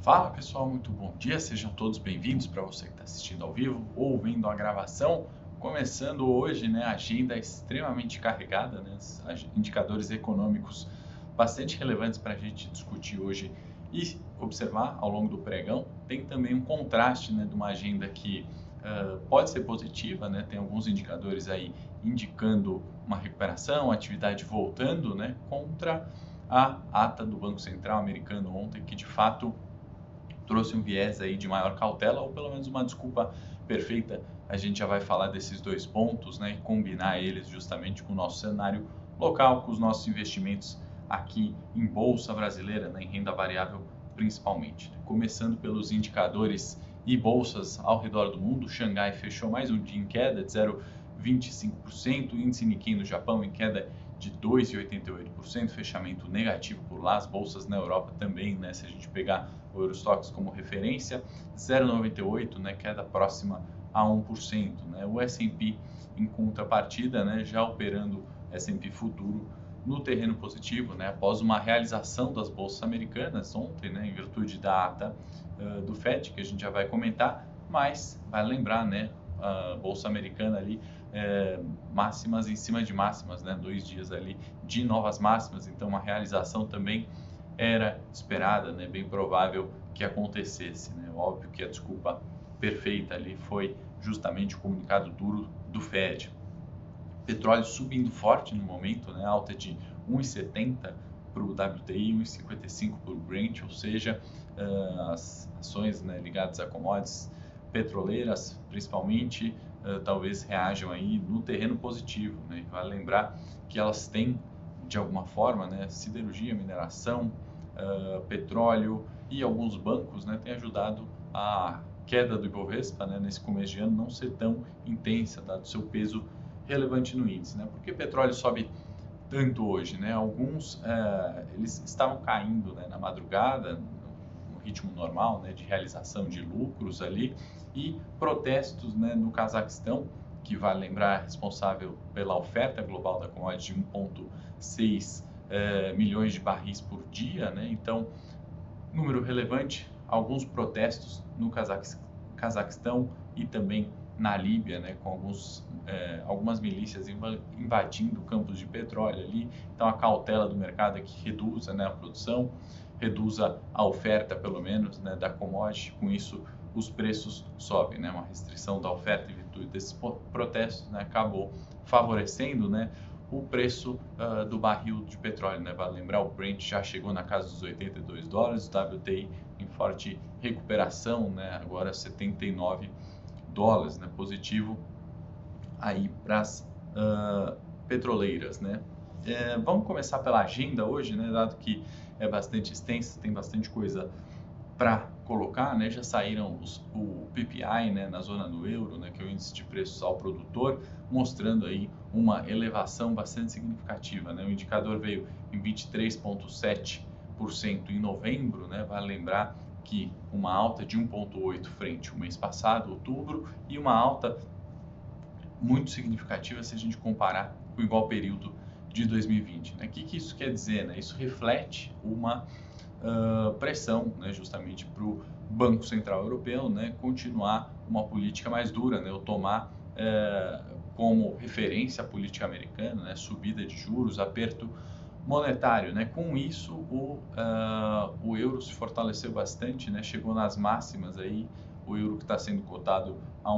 Fala pessoal, muito bom dia, sejam todos bem-vindos para você que está assistindo ao vivo ou vendo a gravação. Começando hoje, né, agenda extremamente carregada, né, indicadores econômicos bastante relevantes para a gente discutir hoje e observar ao longo do pregão. Tem também um contraste né, de uma agenda que uh, pode ser positiva, né, tem alguns indicadores aí indicando uma recuperação, atividade voltando, né, contra a ata do Banco Central americano ontem, que de fato trouxe um viés aí de maior cautela, ou pelo menos uma desculpa perfeita. A gente já vai falar desses dois pontos né, e combinar eles justamente com o nosso cenário local, com os nossos investimentos aqui em Bolsa Brasileira, né, em renda variável principalmente. Começando pelos indicadores e bolsas ao redor do mundo, Xangai fechou mais um dia em queda de 0,25%, índice Nikkei no Japão em queda de 2,88%, fechamento negativo por lá, as bolsas na Europa também, né, se a gente pegar o Eurostox como referência, 0,98, né, queda próxima a 1%, né, o S&P em contrapartida, né, já operando S&P futuro no terreno positivo, né, após uma realização das bolsas americanas ontem, né, em virtude da ata uh, do Fed, que a gente já vai comentar, mas vai lembrar, né, a bolsa americana ali é, máximas em cima de máximas, né? Dois dias ali de novas máximas, então uma realização também era esperada, né? Bem provável que acontecesse, né? Óbvio que a desculpa perfeita ali foi justamente o comunicado duro do Fed. Petróleo subindo forte no momento, né? Alta de 1,70 para o WTI, 1,55 para o Brent, ou seja, uh, as ações né, ligadas a commodities petroleiras, principalmente, uh, talvez reajam aí no terreno positivo. Né? Vale lembrar que elas têm, de alguma forma, né, siderurgia, mineração, uh, petróleo e alguns bancos né, têm ajudado a queda do Ibovespa né, nesse começo de ano não ser tão intensa, dado seu peso relevante no índice. Né? Porque petróleo sobe tanto hoje, né? Alguns uh, eles estavam caindo né, na madrugada, ritmo normal né, de realização de lucros ali e protestos né, no Cazaquistão, que vale lembrar responsável pela oferta global da commodity de 1,6 eh, milhões de barris por dia, né? Então, número relevante, alguns protestos no Cazaquistão e também na Líbia, né, com alguns, eh, algumas milícias invadindo campos de petróleo ali. Então, a cautela do mercado é que reduza né, a produção reduza a oferta, pelo menos, né, da commodity, com isso os preços sobem, né, uma restrição da oferta em virtude desses protestos, né, acabou favorecendo, né, o preço uh, do barril de petróleo, né, vale lembrar, o Brent já chegou na casa dos 82 dólares, o WTI em forte recuperação, né, agora 79 dólares, né, positivo aí para as uh, petroleiras, né. É, vamos começar pela agenda hoje, né, dado que é bastante extensa, tem bastante coisa para colocar, né? Já saíram os, o PPI, né, na zona do euro, né, que é o índice de preços ao produtor, mostrando aí uma elevação bastante significativa, né? O indicador veio em 23.7% em novembro, né? Vale lembrar que uma alta de 1.8 frente ao mês passado, outubro, e uma alta muito significativa se a gente comparar com o igual período de 2020. Né? O que, que isso quer dizer? Né? Isso reflete uma uh, pressão né, justamente para o Banco Central Europeu né, continuar uma política mais dura, né, ou tomar uh, como referência a política americana, né, subida de juros, aperto monetário. Né? Com isso, o, uh, o euro se fortaleceu bastante, né? chegou nas máximas aí, o euro que está sendo cotado a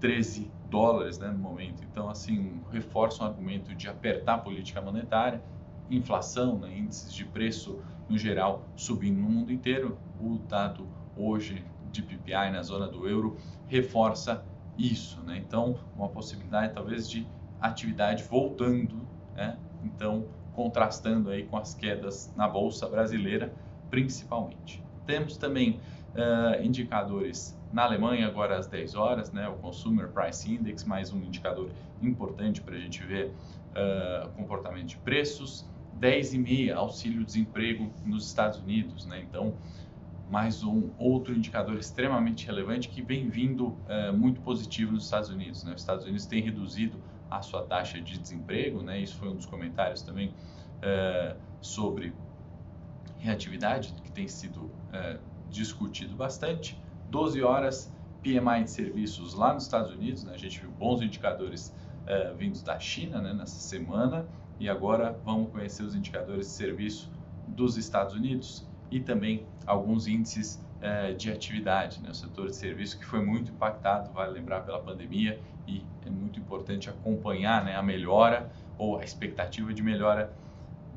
1,13 dólares né, no momento. Então, assim, reforça o argumento de apertar a política monetária, inflação, né, índices de preço no geral subindo no mundo inteiro. O dado hoje de PPI na zona do euro reforça isso. Né? Então, uma possibilidade talvez de atividade voltando, né? então contrastando aí com as quedas na bolsa brasileira, principalmente. Temos também uh, indicadores na Alemanha, agora às 10 horas, né, o Consumer Price Index, mais um indicador importante para a gente ver uh, comportamento de preços. 10,5 auxílio-desemprego nos Estados Unidos, né? Então, mais um outro indicador extremamente relevante que vem vindo uh, muito positivo nos Estados Unidos. Né? Os Estados Unidos têm reduzido a sua taxa de desemprego, né? Isso foi um dos comentários também uh, sobre reatividade que tem sido discutido bastante. 12 horas, PMI de serviços lá nos Estados Unidos, né? a gente viu bons indicadores é, vindos da China né, nessa semana e agora vamos conhecer os indicadores de serviço dos Estados Unidos e também alguns índices é, de atividade, né? o setor de serviço que foi muito impactado, vale lembrar, pela pandemia e é muito importante acompanhar né, a melhora ou a expectativa de melhora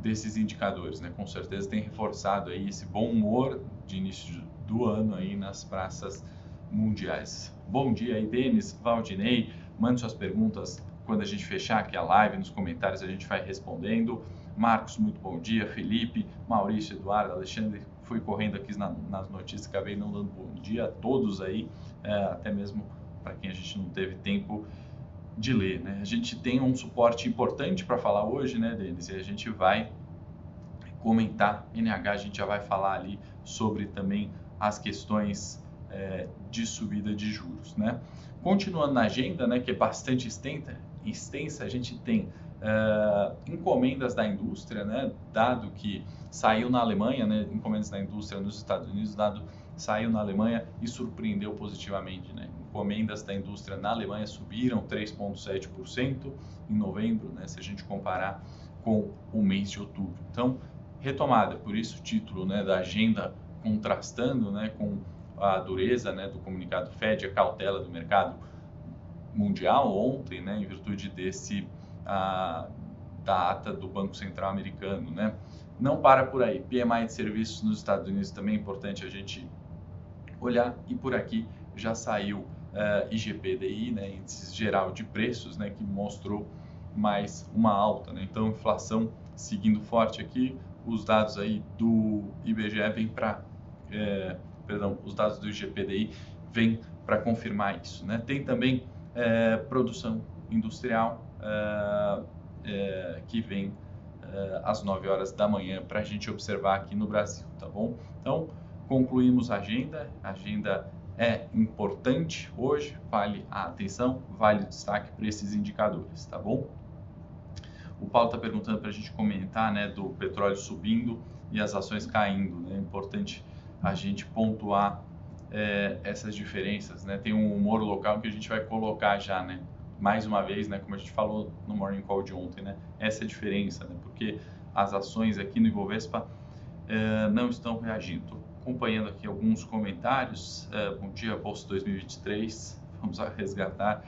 desses indicadores, né? Com certeza tem reforçado aí esse bom humor de início do ano aí nas praças mundiais. Bom dia aí, Denis, Valdinei, mande suas perguntas quando a gente fechar aqui a live, nos comentários a gente vai respondendo. Marcos, muito bom dia. Felipe, Maurício, Eduardo, Alexandre, fui correndo aqui na, nas notícias, acabei não dando bom dia a todos aí, é, até mesmo para quem a gente não teve tempo de ler. Né? A gente tem um suporte importante para falar hoje, né, Denis? E a gente vai comentar NH, a gente já vai falar ali sobre também as questões é, de subida de juros, né? Continuando na agenda, né, que é bastante extensa, extensa a gente tem uh, encomendas da indústria, né, dado que saiu na Alemanha, né, encomendas da indústria nos Estados Unidos, dado saiu na Alemanha e surpreendeu positivamente, né? Encomendas da indústria na Alemanha subiram 3,7% em novembro, né, se a gente comparar com o mês de outubro. Então, retomada, por isso o título né, da agenda contrastando né, com a dureza né, do comunicado Fed, a cautela do mercado mundial ontem, né, em virtude desse a, da ata do Banco Central americano. Né. Não para por aí. PMI de serviços nos Estados Unidos também é importante a gente olhar e por aqui já saiu uh, eh, IGPDI, né, índice geral de preços, né, que mostrou mais uma alta. Né. Então, inflação seguindo forte aqui, os dados aí do IBGE vêm para, é, perdão, os dados do IGPDI vêm para confirmar isso. Né? Tem também é, produção industrial que vem às 9 horas da manhã para a gente observar aqui no Brasil, tá bom? Então, concluímos a agenda, a agenda é importante hoje, vale a atenção, vale o destaque para esses indicadores, tá bom? O Paulo está perguntando para a gente comentar né, do petróleo subindo e as ações caindo. Né? É importante a gente pontuar é, essas diferenças. Né? Tem um humor local que a gente vai colocar já, né? mais uma vez, né, como a gente falou no Morning Call de ontem, né? essa é a diferença, né? porque as ações aqui no Ibovespa é, não estão reagindo. Acompanhando aqui alguns comentários. É, bom dia, Bolsa 2023. Vamos resgatar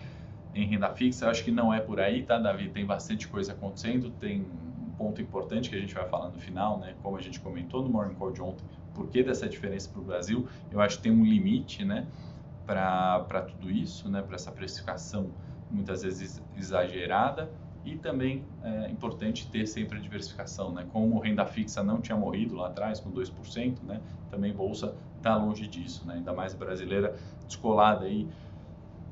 em renda fixa. Eu acho que não é por aí, tá, Davi? Tem bastante coisa acontecendo. Tem um ponto importante que a gente vai falar no final, né? Como a gente comentou no Morning Call de ontem, por que dessa diferença para o Brasil? Eu acho que tem um limite, né? Para tudo isso, né? Para essa precificação muitas vezes exagerada e também é importante ter sempre a diversificação, né? Como renda fixa não tinha morrido lá atrás com 2%, né? Também bolsa está longe disso, né? Ainda mais brasileira descolada aí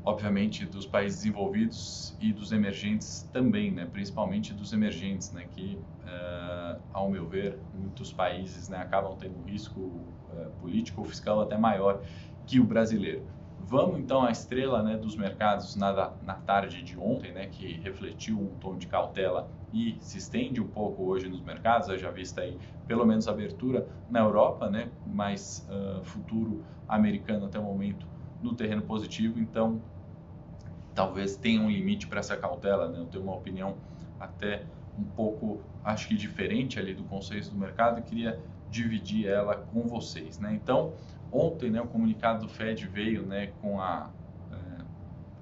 obviamente dos países desenvolvidos e dos emergentes também, né? principalmente dos emergentes, né? que, uh, ao meu ver, muitos países né, acabam tendo um risco uh, político ou fiscal até maior que o brasileiro. Vamos então à estrela né, dos mercados na, na tarde de ontem, né, que refletiu um tom de cautela e se estende um pouco hoje nos mercados, já vista aí pelo menos abertura na Europa, né, mas uh, futuro americano até o momento no terreno positivo, então talvez tenha um limite para essa cautela. Né? Eu tenho uma opinião até um pouco, acho que diferente ali do consenso do mercado e queria dividir ela com vocês. Né? Então, ontem né, o comunicado do Fed veio né, com a é,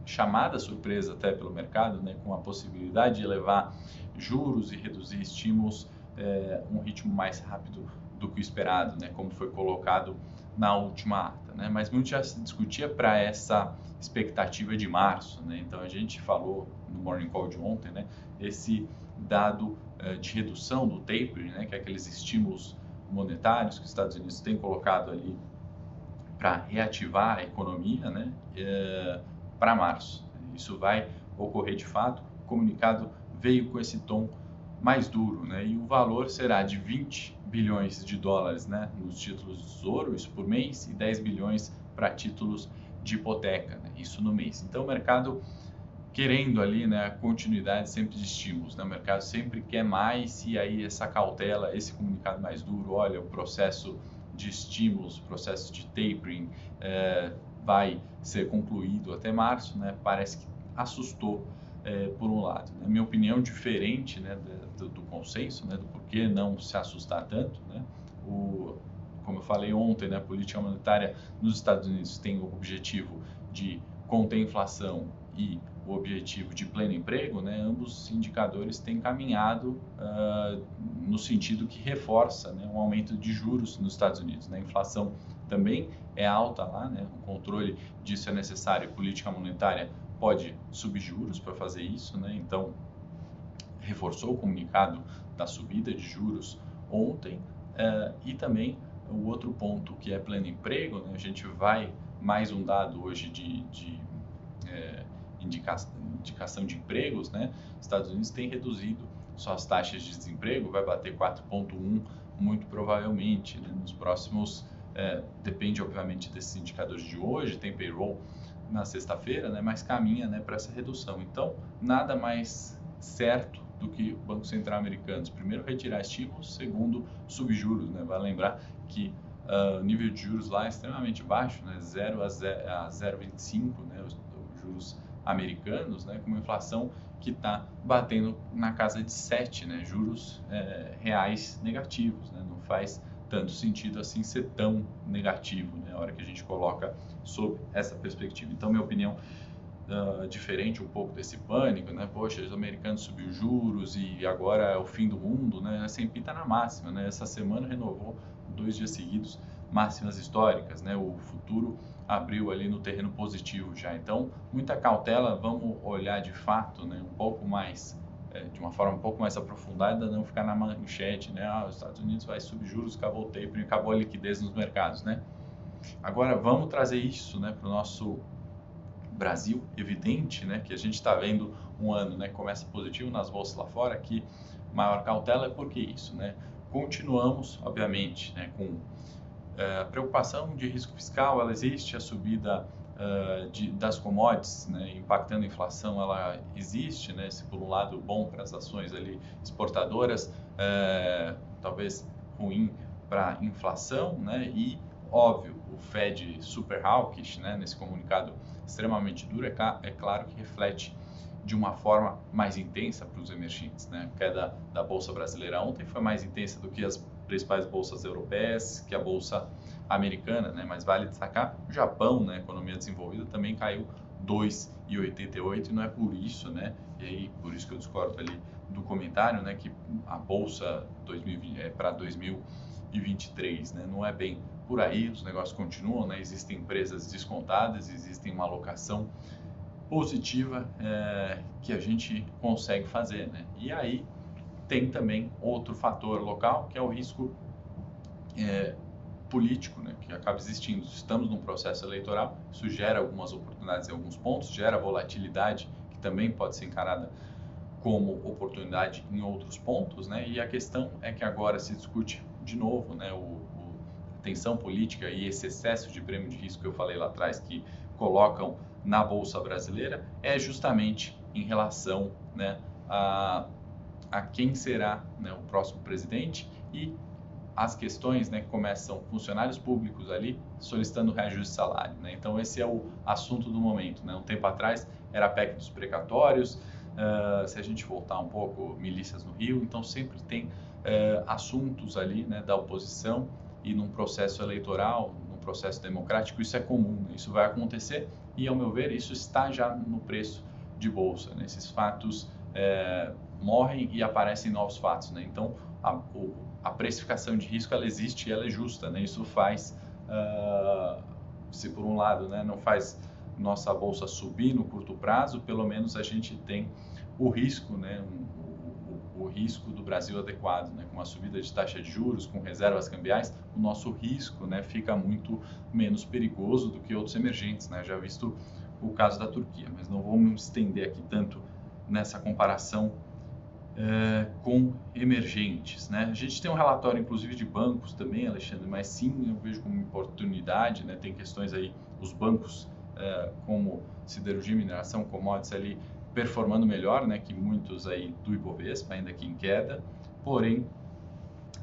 chamada surpresa até pelo mercado, né, com a possibilidade de elevar juros e reduzir estímulos é, um ritmo mais rápido do que o esperado, né, como foi colocado na última ata, né? Mas muito já se discutia para essa expectativa de março, né? Então a gente falou no morning call de ontem, né? Esse dado uh, de redução do tapering, né? Que é aqueles estímulos monetários que os Estados Unidos têm colocado ali para reativar a economia, né? Uh, para março. Isso vai ocorrer de fato. O comunicado veio com esse tom mais duro, né? E o valor será de 20 bilhões de dólares, né, nos títulos de tesouro, isso por mês, e 10 bilhões para títulos de hipoteca, né, isso no mês. Então o mercado querendo ali, né, a continuidade sempre de estímulos, né? O mercado sempre quer mais e aí essa cautela, esse comunicado mais duro, olha, o processo de estímulos, processo de tapering, é, vai ser concluído até março, né? Parece que assustou é, por um lado. Na né? minha opinião, diferente né, do, do, consenso, né, do porquê não se assustar tanto. Né? O, como eu falei ontem, né, a política monetária nos Estados Unidos tem o objetivo de conter a inflação e o objetivo de pleno emprego, né, ambos os indicadores têm caminhado uh, no sentido que reforça né, um aumento de juros nos Estados Unidos. Né? A inflação também é alta lá, né? o controle disso é necessário, política monetária pode subir juros para fazer isso, né? então reforçou o comunicado da subida de juros ontem uh, e também o outro ponto que é pleno emprego, né? a gente vai mais um dado hoje de, de é, indicação, indicação de empregos, né? Estados Unidos tem reduzido suas taxas de desemprego, vai bater 4,1 muito provavelmente né? nos próximos, é, depende obviamente desses indicadores de hoje, tem payroll na sexta-feira, né? Mas caminha, né, para essa redução. Então, nada mais certo do que o Banco Central americano. Primeiro, retirar estímulos, segundo, subjuros. Né? Vale lembrar que uh, o nível de juros lá é extremamente baixo, né? 0 a 0,25, né? os, os juros americanos, né? com uma inflação que está batendo na casa de 7, né? juros é, reais negativos. Né? Não faz tanto sentido assim ser tão negativo, né? a hora que a gente coloca sob essa perspectiva. Então, minha opinião, uh, diferente um pouco desse pânico, né? Poxa, os americanos subiu juros e agora é o fim do mundo, né? S&P está na máxima, né? Essa semana renovou dois dias seguidos máximas históricas, né? O futuro abriu ali no terreno positivo já. Então, muita cautela, vamos olhar de fato, né? Um pouco mais é, de uma forma um pouco mais aprofundada, não ficar na manchete, né? Ah, os Estados Unidos vai subir juros, acabou o tapering, acabou a liquidez nos mercados, né? Agora vamos trazer isso, né, para o nosso Brasil, evidente, né, que a gente está vendo um ano, né, começa positivo nas bolsas lá fora, que maior cautela é porque isso, né, continuamos, obviamente, né, com uh, preocupação de risco fiscal, ela existe, a subida uh, de, das commodities, né, impactando a inflação, ela existe, né, se por um lado bom para as ações ali exportadoras, uh, talvez ruim para a inflação, né, e óbvio, o Fed super hawkish, né, nesse comunicado extremamente duro, é, é claro que reflete de uma forma mais intensa para os emergentes. Né? A queda da Bolsa Brasileira ontem foi mais intensa do que as principais bolsas europeias, que a Bolsa Americana, né? mas vale destacar, o Japão, né, economia desenvolvida, também caiu 2,88 e não é por isso, né? E aí, por isso que eu discordo ali do comentário, né, que a Bolsa 2020, é para 2023, né? Não é bem por aí, os negócios continuam, né? existem empresas descontadas, existe uma alocação positiva é, que a gente consegue fazer. Né? E aí tem também outro fator local, que é o risco é, político, né, que acaba existindo. Estamos num processo eleitoral, isso gera algumas oportunidades em alguns pontos, gera volatilidade, que também pode ser encarada como oportunidade em outros pontos, né? E a questão é que agora se discute de novo, né, o, tensão política e esse excesso de prêmio de risco que eu falei lá atrás que colocam na bolsa brasileira é justamente em relação né, a, a quem será né, o próximo presidente e as questões né, começam funcionários públicos ali solicitando reajuste de salário. Né? Então esse é o assunto do momento. Né? Um tempo atrás era a PEC dos precatórios, uh, se a gente voltar um pouco, milícias no Rio, então sempre tem uh, assuntos ali né, da oposição e num processo eleitoral, num processo democrático, isso é comum, né? isso vai acontecer e, ao meu ver, isso está já no preço de bolsa. Né? Esses fatos é, morrem e aparecem novos fatos. Né? Então, a, o, a, precificação de risco ela existe e ela é justa. Né? Isso faz, uh, se por um lado né, não faz nossa bolsa subir no curto prazo, pelo menos a gente tem o risco, né, um, o risco do Brasil adequado, né? com a subida de taxa de juros, com reservas cambiais, o nosso risco né, fica muito menos perigoso do que outros emergentes, né? já visto o caso da Turquia, mas não vou me estender aqui tanto nessa comparação é, com emergentes. Né? A gente tem um relatório, inclusive, de bancos também, Alexandre, mas sim, eu vejo como oportunidade, né? tem questões aí, os bancos é, como siderurgia, mineração, commodities ali, performando melhor né, que muitos aí do Ibovespa, ainda que em queda, porém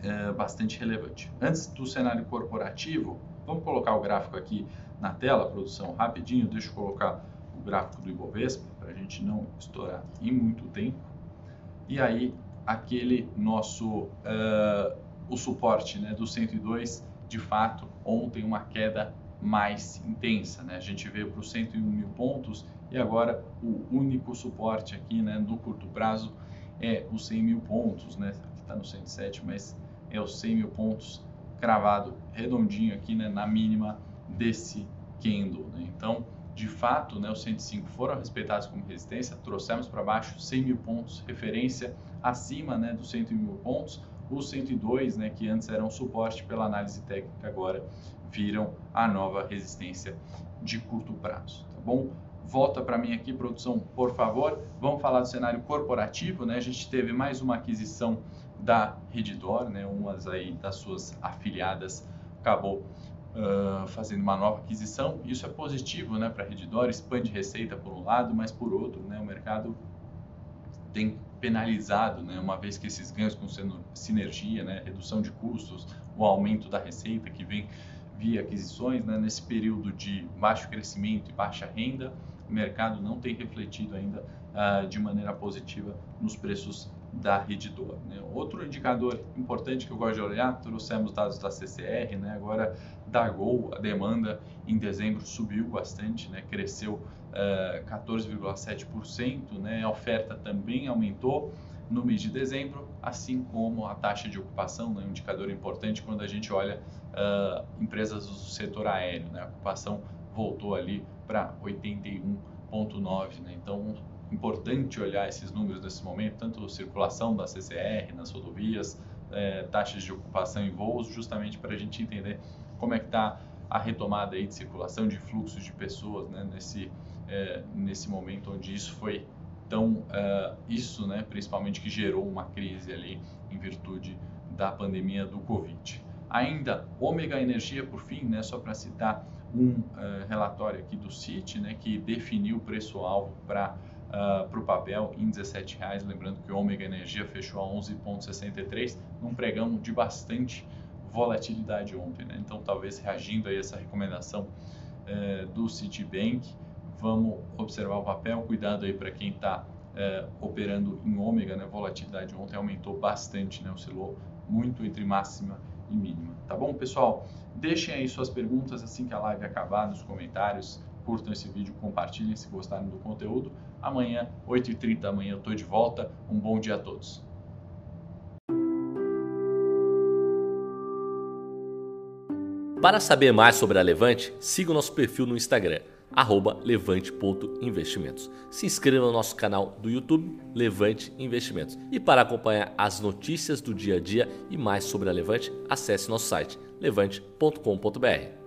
é, bastante relevante. Antes do cenário corporativo, vamos colocar o gráfico aqui na tela, produção, rapidinho. Deixa eu colocar o gráfico do Ibovespa para a gente não estourar em muito tempo. E aí, aquele nosso, uh, o suporte né, do 102, de fato, ontem uma queda mais intensa. Né? A gente veio para os 101 mil pontos e agora o único suporte aqui né, no curto prazo é os 100 mil pontos. Né? Aqui está no 107, mas é os 100 mil pontos cravado redondinho aqui né, na mínima desse candle. Né? Então, de fato, né, os 105 foram respeitados como resistência, trouxemos para baixo 100 mil pontos, referência acima né, dos 101 mil pontos, os 102, né, que antes eram suporte pela análise técnica, agora viram a nova resistência de curto prazo, tá bom? Volta para mim aqui, produção, por favor. Vamos falar do cenário corporativo, né? A gente teve mais uma aquisição da Redditor, né? Umas aí das suas afiliadas acabou uh, fazendo uma nova aquisição. Isso é positivo, né, para a Redditor, expande receita por um lado, mas por outro, né, o mercado tem penalizado, né, uma vez que esses ganhos com sinergia, né, redução de custos, o aumento da receita que vem via aquisições, né, nesse período de baixo crescimento e baixa renda, o mercado não tem refletido ainda uh, de maneira positiva nos preços da Redditor. Né? Outro indicador importante que eu gosto de olhar, trouxemos dados da CCR, né? agora da Gol, a demanda em dezembro subiu bastante, né? cresceu uh, eh, 14,7%, né? a oferta também aumentou no mês de dezembro, assim como a taxa de ocupação, né? um indicador importante quando a gente olha uh, empresas do setor aéreo. Né? A ocupação voltou ali para 81,9%. Né? Então, importante olhar esses números nesse momento, tanto circulação da CCR nas rodovias, é, taxas de ocupação em voos, justamente para a gente entender como é que está a retomada aí de circulação de fluxos de pessoas né, nesse, é, nesse momento onde isso foi tão é, isso né, principalmente que gerou uma crise ali em virtude da pandemia do Covid. Ainda Ômega Energia, por fim, né, só para citar um uh, relatório aqui do CIT, né, que definiu o preço-alvo para uh, ah, para o papel em 17 reais. Lembrando que o Ômega Energia fechou a 11,63, num pregão de bastante volatilidade ontem. Né? Então, talvez reagindo a essa recomendação uh, do Citibank, vamos observar o papel. Cuidado aí para quem está uh, eh, operando em Ômega, né? volatilidade ontem aumentou bastante, né? oscilou muito entre máxima e mínima. Tá bom, pessoal? Deixem aí suas perguntas assim que a live acabar nos comentários curtam esse vídeo, compartilhem se gostaram do conteúdo. Amanhã, 8h30 da manhã, eu estou de volta. Um bom dia a todos. Para saber mais sobre a Levante, siga o nosso perfil no Instagram, levante.investimentos. Se inscreva no nosso canal do YouTube, Levante Investimentos. E para acompanhar as notícias do dia a dia e mais sobre a Levante, acesse nosso site levante.com.br.